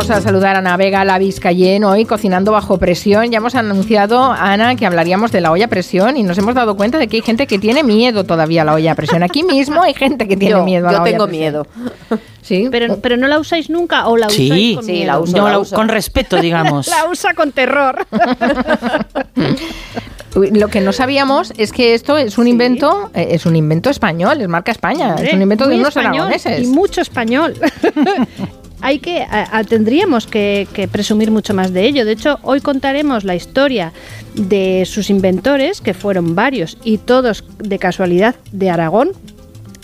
Vamos a saludar a Ana Vega, la Vizcayen, hoy cocinando bajo presión. Ya hemos anunciado, Ana, que hablaríamos de la olla a presión y nos hemos dado cuenta de que hay gente que tiene miedo todavía a la olla a presión. Aquí mismo hay gente que tiene miedo a la yo olla tengo a miedo. Sí, Pero, pero no la usáis nunca o la Sí. usáis con Sí, miedo? la uso. No, la uso. con respeto, digamos. La usa con terror. Lo que no sabíamos es que esto es un invento, eh, es un invento español, es marca España, es un invento de unos español aragoneses. Y mucho español. Hay que, a- tendríamos que, que presumir mucho más de ello. De hecho, hoy contaremos la historia de sus inventores, que fueron varios y todos de casualidad de Aragón.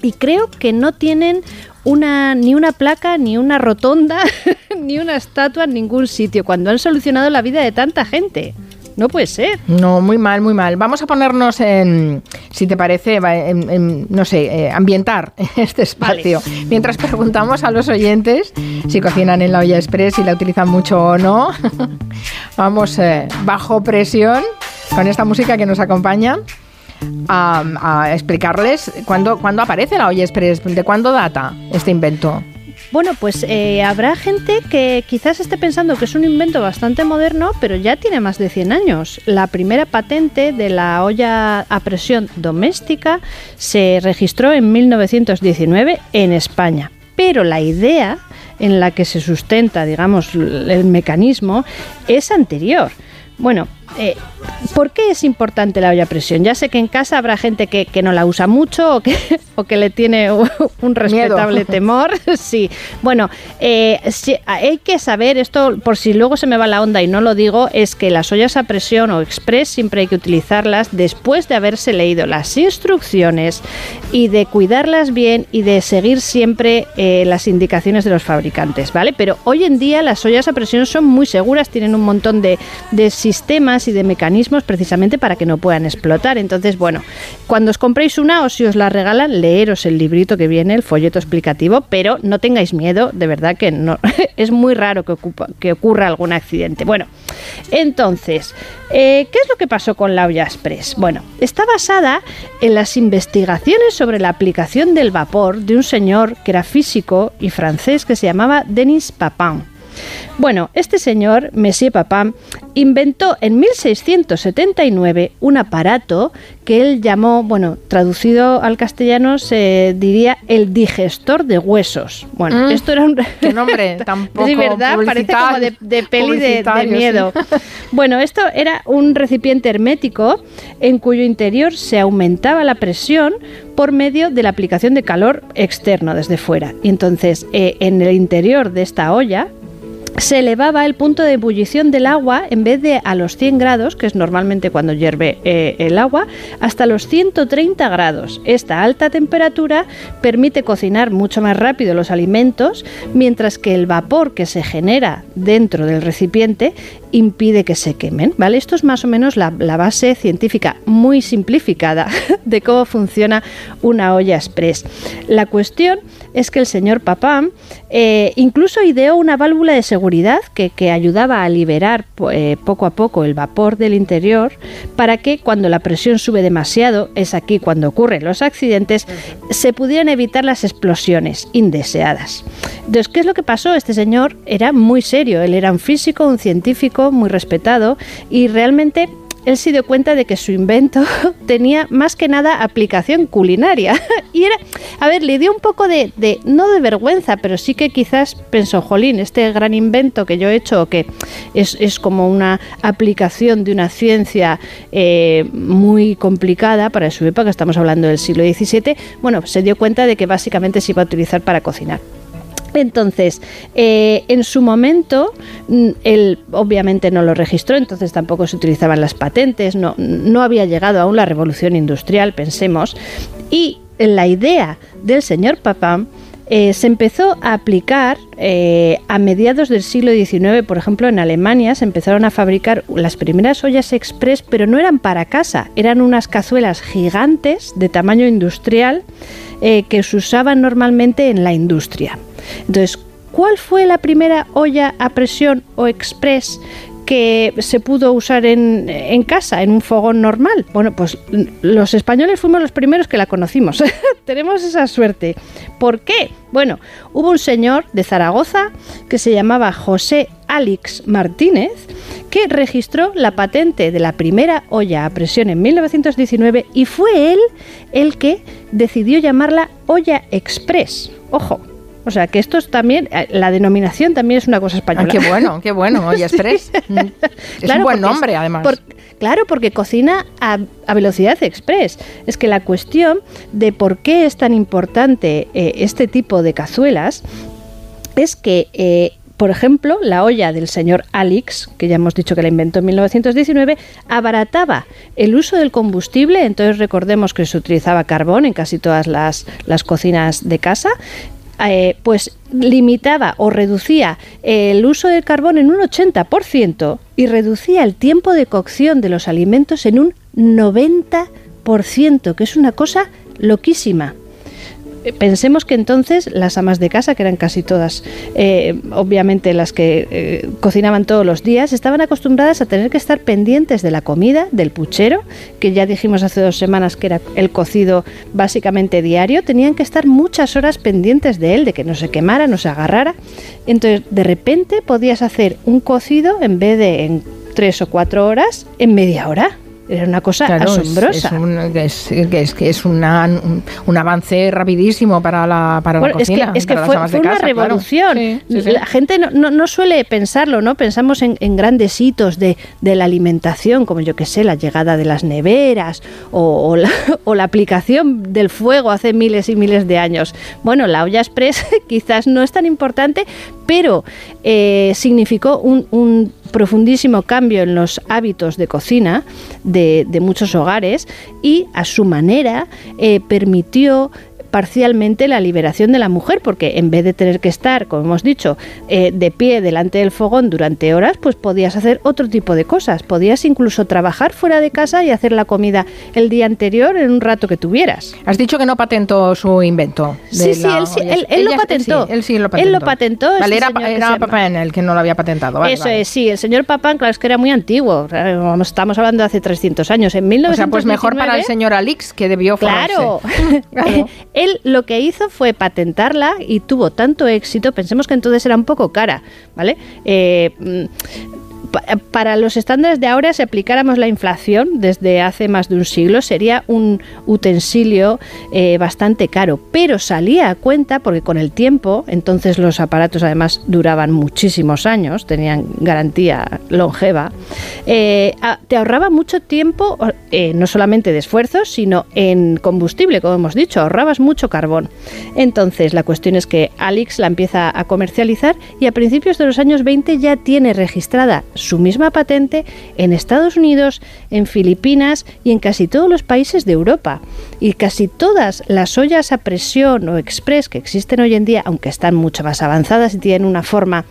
Y creo que no tienen una, ni una placa, ni una rotonda, ni una estatua en ningún sitio, cuando han solucionado la vida de tanta gente. No puede ser. No, muy mal, muy mal. Vamos a ponernos en, si te parece, va, en- en, no sé, eh, ambientar este espacio. Mientras preguntamos a los oyentes si cocinan en la olla express, si la utilizan mucho o no. Vamos eh, bajo presión con esta música que nos acompaña. A, a explicarles cuándo, cuándo aparece la olla express, de cuándo data este invento. Bueno, pues eh, habrá gente que quizás esté pensando que es un invento bastante moderno, pero ya tiene más de 100 años. La primera patente de la olla a presión doméstica se registró en 1919 en España. Pero la idea en la que se sustenta, digamos, el mecanismo es anterior. Bueno, eh, ¿por qué es importante la olla a presión? Ya sé que en casa habrá gente que, que no la usa mucho o que, o que le tiene un respetable temor. Sí, bueno, eh, hay que saber esto, por si luego se me va la onda y no lo digo, es que las ollas a presión o express siempre hay que utilizarlas después de haberse leído las instrucciones y de cuidarlas bien y de seguir siempre eh, las indicaciones de los fabricantes, ¿vale? Pero hoy en día las ollas a presión son muy seguras, tienen un montón de, de sistemas y de mecanismos precisamente para que no puedan explotar. Entonces, bueno, cuando os compréis una o si os la regalan, leeros el librito que viene, el folleto explicativo, pero no tengáis miedo, de verdad que no es muy raro que, ocupa- que ocurra algún accidente. Bueno, entonces, eh, ¿qué es lo que pasó con la olla express? Bueno, está basada en las investigaciones sobre la aplicación del vapor de un señor que era físico y francés que se llamaba Denis Papin. Bueno, este señor, Monsieur Papin, inventó en 1679 un aparato que él llamó, bueno, traducido al castellano se diría el digestor de huesos. Bueno, Mm, esto era un... qué nombre tan poco Sí, ¿verdad? Parece como de, de peli de- de, sí. miedo. Bueno, esto era un recipiente hermético en cuyo interior se aumentaba la presión por medio de la aplicación de calor externo desde fuera. Y entonces, eh, en el interior de esta olla, se elevaba el punto de ebullición del agua en vez de a los 100 grados, que es normalmente cuando hierve eh, el agua, hasta los 130 grados. Esta alta temperatura permite cocinar mucho más rápido los alimentos, mientras que el vapor que se genera dentro del recipiente impide que se quemen. ¿vale? Esto es más o menos la, la base científica muy simplificada de cómo funciona una olla express. La cuestión es que el señor Papam eh, incluso ideó una válvula de seguridad que, que ayudaba a liberar eh, poco a poco el vapor del interior para que cuando la presión sube demasiado, es aquí cuando ocurren los accidentes, se pudieran evitar las explosiones indeseadas. Entonces, ¿qué es lo que pasó? Este señor era muy serio, él era un físico, un científico muy respetado y realmente él se dio cuenta de que su invento tenía más que nada aplicación culinaria. y era, a ver, le dio un poco de, de- no de vergüenza, pero sí que quizás pensó, jolín, este gran invento que yo he hecho, que es, es como una aplicación de una ciencia eh, muy complicada para su época, estamos hablando del siglo XVII, bueno, se dio cuenta de que básicamente se iba a utilizar para cocinar. Entonces, eh, en su momento, mm, él obviamente no lo registró, entonces tampoco se utilizaban las patentes, no, había llegado aún la revolución industrial, pensemos, y la idea del señor Papin eh, se empezó a aplicar eh, a mediados del siglo XIX, por ejemplo, en Alemania se empezaron a fabricar las primeras ollas express, pero no eran para casa, eran unas cazuelas gigantes de tamaño industrial que se usaban normalmente en la industria. Entonces, ¿cuál fue la primera olla a presión o express que se pudo usar en, casa, en un fogón normal. Bueno, pues los españoles fuimos los primeros que la conocimos. Tenemos esa suerte. ¿Por qué? Bueno, hubo un señor de Zaragoza que se llamaba José Alex Martínez que registró la patente de la primera olla a presión en 1919 y fue él el que decidió llamarla olla express. Ojo, o sea, que esto es también, eh, la denominación también es una cosa española. Ah, qué bueno, qué bueno, Olla Express. Mm. Es un buen nombre, además. claro, porque cocina a, velocidad express. Es que la cuestión de por qué es tan importante eh, este tipo de cazuelas es que eh, por ejemplo, la olla del señor Alix, que ya hemos dicho que la inventó en 1919, abarataba el uso del combustible, entonces recordemos que se utilizaba carbón en casi todas las, las cocinas de casa, eh, pues limitaba o reducía el uso del carbón en un 80% y reducía el tiempo de cocción de los alimentos en un 90%, que es una cosa loquísima. Pensemos que entonces las amas de casa, que eran casi todas, eh, obviamente las que eh, cocinaban todos los días, estaban acostumbradas a tener que estar pendientes de la comida, del puchero, que ya dijimos hace dos semanas que era el cocido básicamente diario, tenían que estar muchas horas pendientes de él, de que no se quemara, no se agarrara. Entonces, de repente podías hacer un cocido en vez de en tres o cuatro horas, en media hora. Era una cosa asombrosa. Es, es, que es una, un, avance rapidísimo para la, para la cocina. Es que, fue, una revolución. La gente no, no, suele pensarlo, ¿no? Pensamos en, en grandes hitos de, de, la alimentación, como yo que sé, la llegada de las neveras o, o, la, o, la, aplicación del fuego hace miles y miles de años. Bueno, la olla express quizás no es tan importante, pero eh, significó un, un profundísimo cambio en los hábitos de cocina de, muchos hogares y a su manera eh, permitió parcialmente la liberación de la mujer, porque en vez de tener que estar, como hemos dicho, eh, de pie delante del fogón durante horas, pues podías hacer otro tipo de cosas. Podías incluso trabajar fuera de casa y hacer la comida el día anterior en un rato que tuvieras. Has dicho que no patentó su invento. Sí, sí, él, lo patentó. él sí lo patentó. Él lo patentó. Vale, era, era Papán el que no lo había patentado. Eso es, sí. El señor Papán, claro, es que era muy antiguo. Estamos hablando de hace 300 años. En 1919, o sea, pues mejor para el señor Alix, que debió Claro. claro. Él lo que hizo fue patentarla y tuvo tanto éxito, pensemos que entonces era un poco cara, ¿vale? Eh, mm, para los estándares de ahora, si aplicáramos la inflación desde hace más de un siglo, sería un utensilio eh, bastante caro, pero salía a cuenta porque con el tiempo, entonces los aparatos además duraban muchísimos años, tenían garantía longeva, eh, te ahorraba mucho tiempo, eh, no solamente de esfuerzos, sino en combustible, como hemos dicho, ahorrabas mucho carbón. Entonces, la cuestión es que Alix la empieza a comercializar y a principios de los años 20 ya tiene registrada su misma patente en Estados Unidos, en Filipinas y en casi todos los países de Europa. Y casi todas las ollas a presión o express que existen hoy en día, aunque están mucho más avanzadas y tienen una forma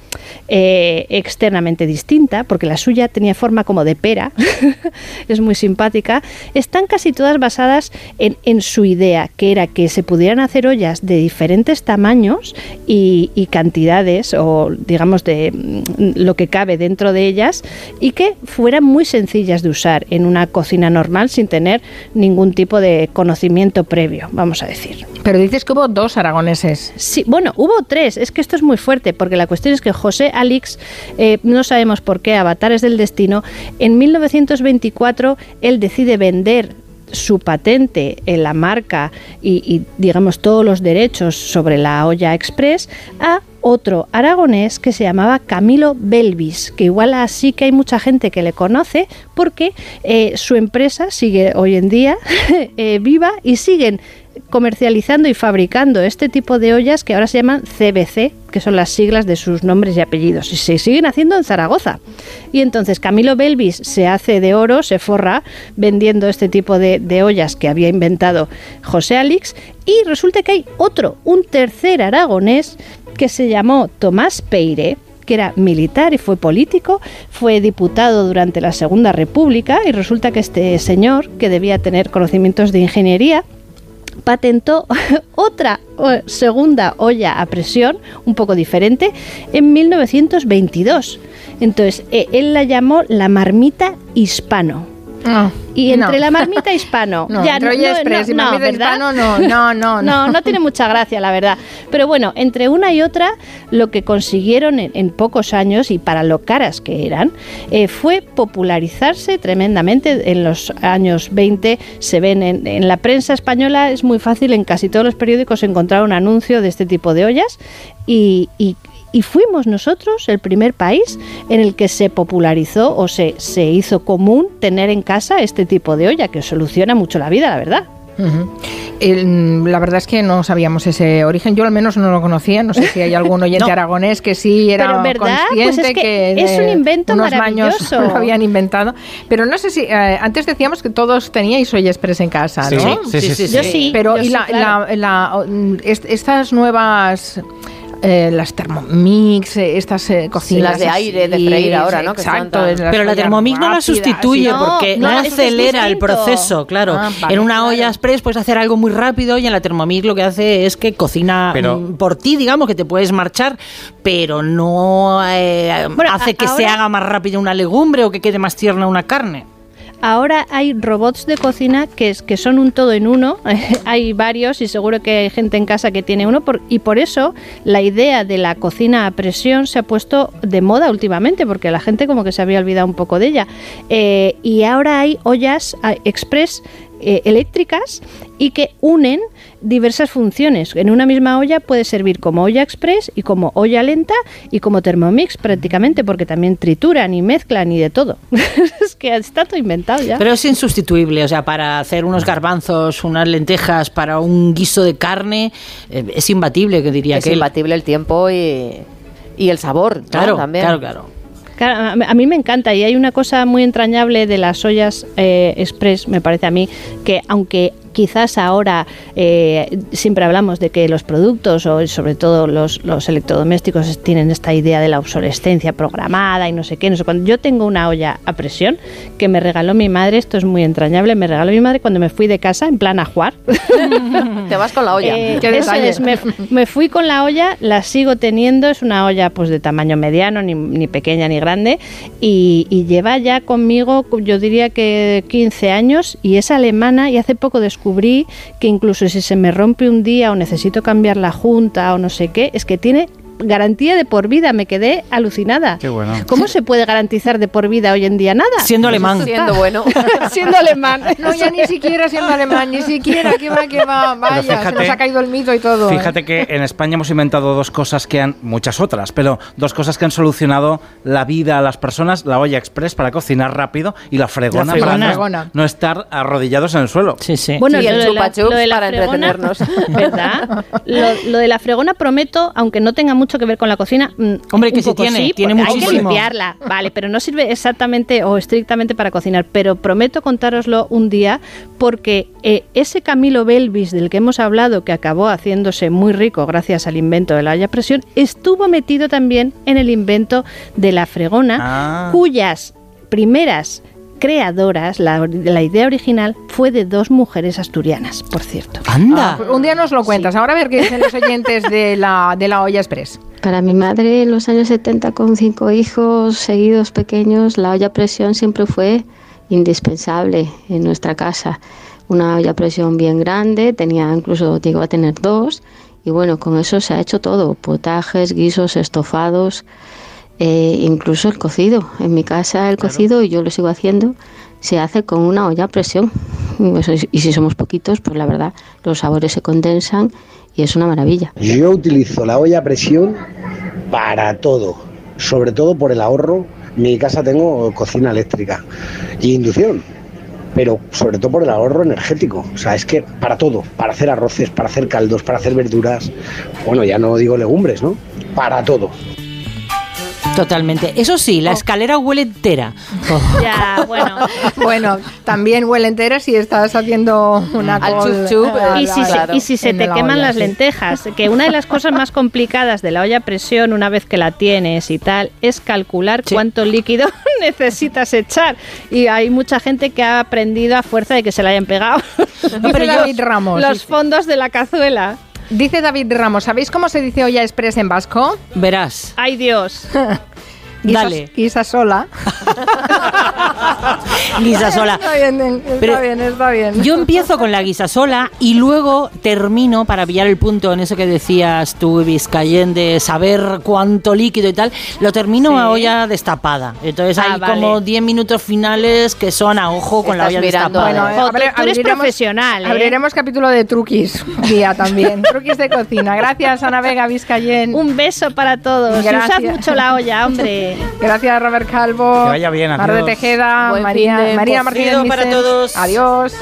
eh, externamente distinta, porque la suya tenía forma como de pera, es muy simpática, están casi todas basadas en, su idea, que era que se pudieran hacer ollas de diferentes tamaños y, y cantidades, o digamos de mm, lo que cabe dentro de ellas, y que fueran muy sencillas de usar en una cocina normal sin tener ningún tipo de conocimiento previo, vamos a decir. Pero dices que hubo dos aragoneses. Sí, bueno, hubo tres. Es que esto es muy fuerte, porque la cuestión es que José Alix, eh, no sabemos por qué, Avatares del Destino, en 1924 él decide vender su patente en la marca y, digamos todos los derechos sobre la olla express a otro aragonés que se llamaba Camilo Belvis, que igual así que hay mucha gente que le conoce porque eh, su empresa sigue hoy en día eh, viva y siguen comercializando y fabricando este tipo de ollas que ahora se llaman CBC, que son las siglas de sus nombres y apellidos, y se siguen haciendo en Zaragoza. Y entonces Camilo Belvis se hace de oro, se forra vendiendo este tipo de, ollas que había inventado José Alix, y resulta que hay otro, un tercer aragonés, que se llamó Tomás Peire, que era militar y fue político, fue diputado durante la Segunda República y resulta que este señor, que debía tener conocimientos de ingeniería, patentó otra segunda olla a presión, un poco diferente, en 1922. Entonces, eh, él la llamó la marmita hispano. Ah, Y entre la marmita hispano, No, ya entre olla express y marmita hispano, no, no, no, no, no. tiene mucha gracia, la verdad. Pero bueno, entre una y otra, lo que consiguieron en, en pocos años y para lo caras que eran, eh, fue popularizarse tremendamente. En los años 20 se ven en, en la prensa española, es muy fácil en casi todos los periódicos encontrar un anuncio de este tipo de ollas y, y- y fuimos nosotros el primer país en el que se popularizó o se, se hizo común tener en casa este tipo de olla, que soluciona mucho la vida, la verdad. El- la verdad es que no sabíamos ese origen. Yo al menos no lo conocía. No sé si hay algún oyente No. aragonés que sí era Pero, ¿verdad? consciente Pues es que que es un invento unos maravilloso. lo habían inventado. Pero no sé si eh, antes decíamos que todos teníais olla express en casa, Sí, ¿no? sí, sí, sí, Yo sí. Pero yo y sí, la, claro. la- la- mm, est- estas nuevas eh, las Thermomix, eh, estas eh, cocinas las de aire, de freír ahora, ¿no? Que Exacto. tan- Pero la Thermomix no la sustituye No, porque no, acelera el proceso, claro. Ah, vale, en una claro. olla express puedes hacer algo muy rápido y en la Thermomix lo que hace es que cocina Pero- mm, por ti, digamos, que te puedes marchar, pero no eh, Bueno, hace a- que se haga más rápido una legumbre o que quede más tierna una carne. Ahora hay robots de cocina que, es, que son un todo en uno. hay varios y seguro que hay gente en casa que tiene uno. y por eso la idea de la cocina a presión se ha puesto de moda últimamente, porque la gente como que se había olvidado un poco de ella. Eh, y ahora hay ollas express eh, eléctricas y que unen diversas funciones. En una misma olla puede servir como olla express y como olla lenta y como Thermomix prácticamente, porque también trituran y mezclan y de todo. es que está todo inventado ya. Pero es insustituible, o sea, para hacer unos garbanzos, unas lentejas, para un guiso de carne, eh, es imbatible, que diría Es que imbatible el tiempo y, y el sabor, ¿no? Claro, También. claro, claro. A mí me encanta y hay una cosa muy entrañable de las ollas eh, express, me parece a mí, que aunque quizás ahora eh, siempre hablamos de que los productos o sobre todo los, los electrodomésticos tienen esta idea de la obsolescencia programada y no sé qué, no sé cuándo. Yo tengo una olla a presión que me regaló mi madre, esto es muy entrañable, me regaló mi madre cuando me fui de casa en plan a jugar. Te vas con la olla. Eh, Qué eso es, me, me fui con la olla, la sigo teniendo, es una olla pues de tamaño mediano, ni, ni pequeña ni grande, y, y lleva ya conmigo, yo diría que 15 años, y es alemana, y hace poco descubrí que incluso si se me rompe un día o necesito cambiar la junta o no sé qué, es que tiene garantía de por vida, me quedé alucinada. Qué bueno. ¿Cómo se puede garantizar de por vida hoy en día? Nada. Siendo alemán. Siendo bueno. Siendo alemán. No, ya ni siquiera siendo alemán, ni siquiera, que va, que va, vaya, se fíjate- nos ha caído el mito y todo. ¿eh? Fíjate que en España hemos inventado dos cosas que han, muchas otras, pero dos cosas que han solucionado la vida a las personas, la olla express para cocinar rápido y la fregona, La para fregona. no- estar arrodillados en el suelo. Sí, sí. Bueno, Sí, lo el chupa para fregona, entretenernos. ¿Verdad? Lo, lo de la fregona prometo, aunque no tenga mucho que ver con la cocina. mm, Hombre, que sí tiene, tiene porque Hay que muchísimo. limpiarla, vale, pero no sirve exactamente o estrictamente para cocinar. Pero prometo contároslo un día porque eh, ese Camilo Belvis del que hemos hablado, que acabó haciéndose muy rico gracias al invento de la olla presión, estuvo metido también en el invento de la fregona, Ah. cuyas primeras creadoras, la, la idea original fue de dos mujeres asturianas, por cierto. Anda. Ah, pues un día nos lo cuentas. Ahora a ver qué dicen los oyentes de la, de la olla express. Para mi madre en los años 70 con cinco hijos seguidos pequeños, la olla a presión siempre fue indispensable en nuestra casa. Una olla a presión bien grande, tenía incluso llegó a tener dos y bueno, con eso se ha hecho todo, potajes, guisos, estofados, eh, incluso el cocido. En mi casa el cocido, y yo lo sigo haciendo, se hace con una olla a presión. Y eso es- y si somos poquitos, pues la verdad, los sabores se condensan y es una maravilla. Yo utilizo la olla a presión para todo, sobre todo por el ahorro. En mi casa tengo cocina eléctrica y inducción, pero sobre todo por el ahorro energético. O sea, es que para todo, para hacer arroces, para hacer caldos, para hacer verduras, bueno, ya no digo legumbres, ¿no? Para todo. Totalmente. Eso sí, la escalera huele entera. Oh. Ya, bueno. Bueno, también huele entera si estás haciendo una Al col- chup chup, al- Y si, se, Claro. y si se en te la queman olla, las sí. lentejas, que una de las cosas más complicadas de la olla a presión, una vez que la tienes y tal, es calcular Sí. cuánto líquido necesitas echar. Y hay mucha gente que ha aprendido a fuerza de que se le hayan pegado Dice pero yo- David Ramos. los fondos de la cazuela. Dice David Ramos, ¿sabéis cómo se dice olla express en vasco? Verás. ¡Ay, Dios! Dale. Guisa sola. Guisa sola. Está bien, está Pero bien, está bien. Yo empiezo con la guisa sola y luego termino para pillar el punto en eso que decías tú, Vizcayen, de saber cuánto líquido y tal. Lo termino Sí. a olla destapada. Entonces Ah, hay vale. como 10 minutos finales que son a ojo con la olla mirando destapada. Bueno, Jo, tú- abre- tú eres abriremos- profesional, ¿eh? Abriremos capítulo de truquis día también. truquis de cocina. Gracias, Ana Vega Vizcayen. Un beso para todos. Y Gracias. usad mucho la olla, hombre. Gracias, Robert Calvo. Que vaya bien, Mar de. Tejeda, María, María Martínez para todos. Adiós.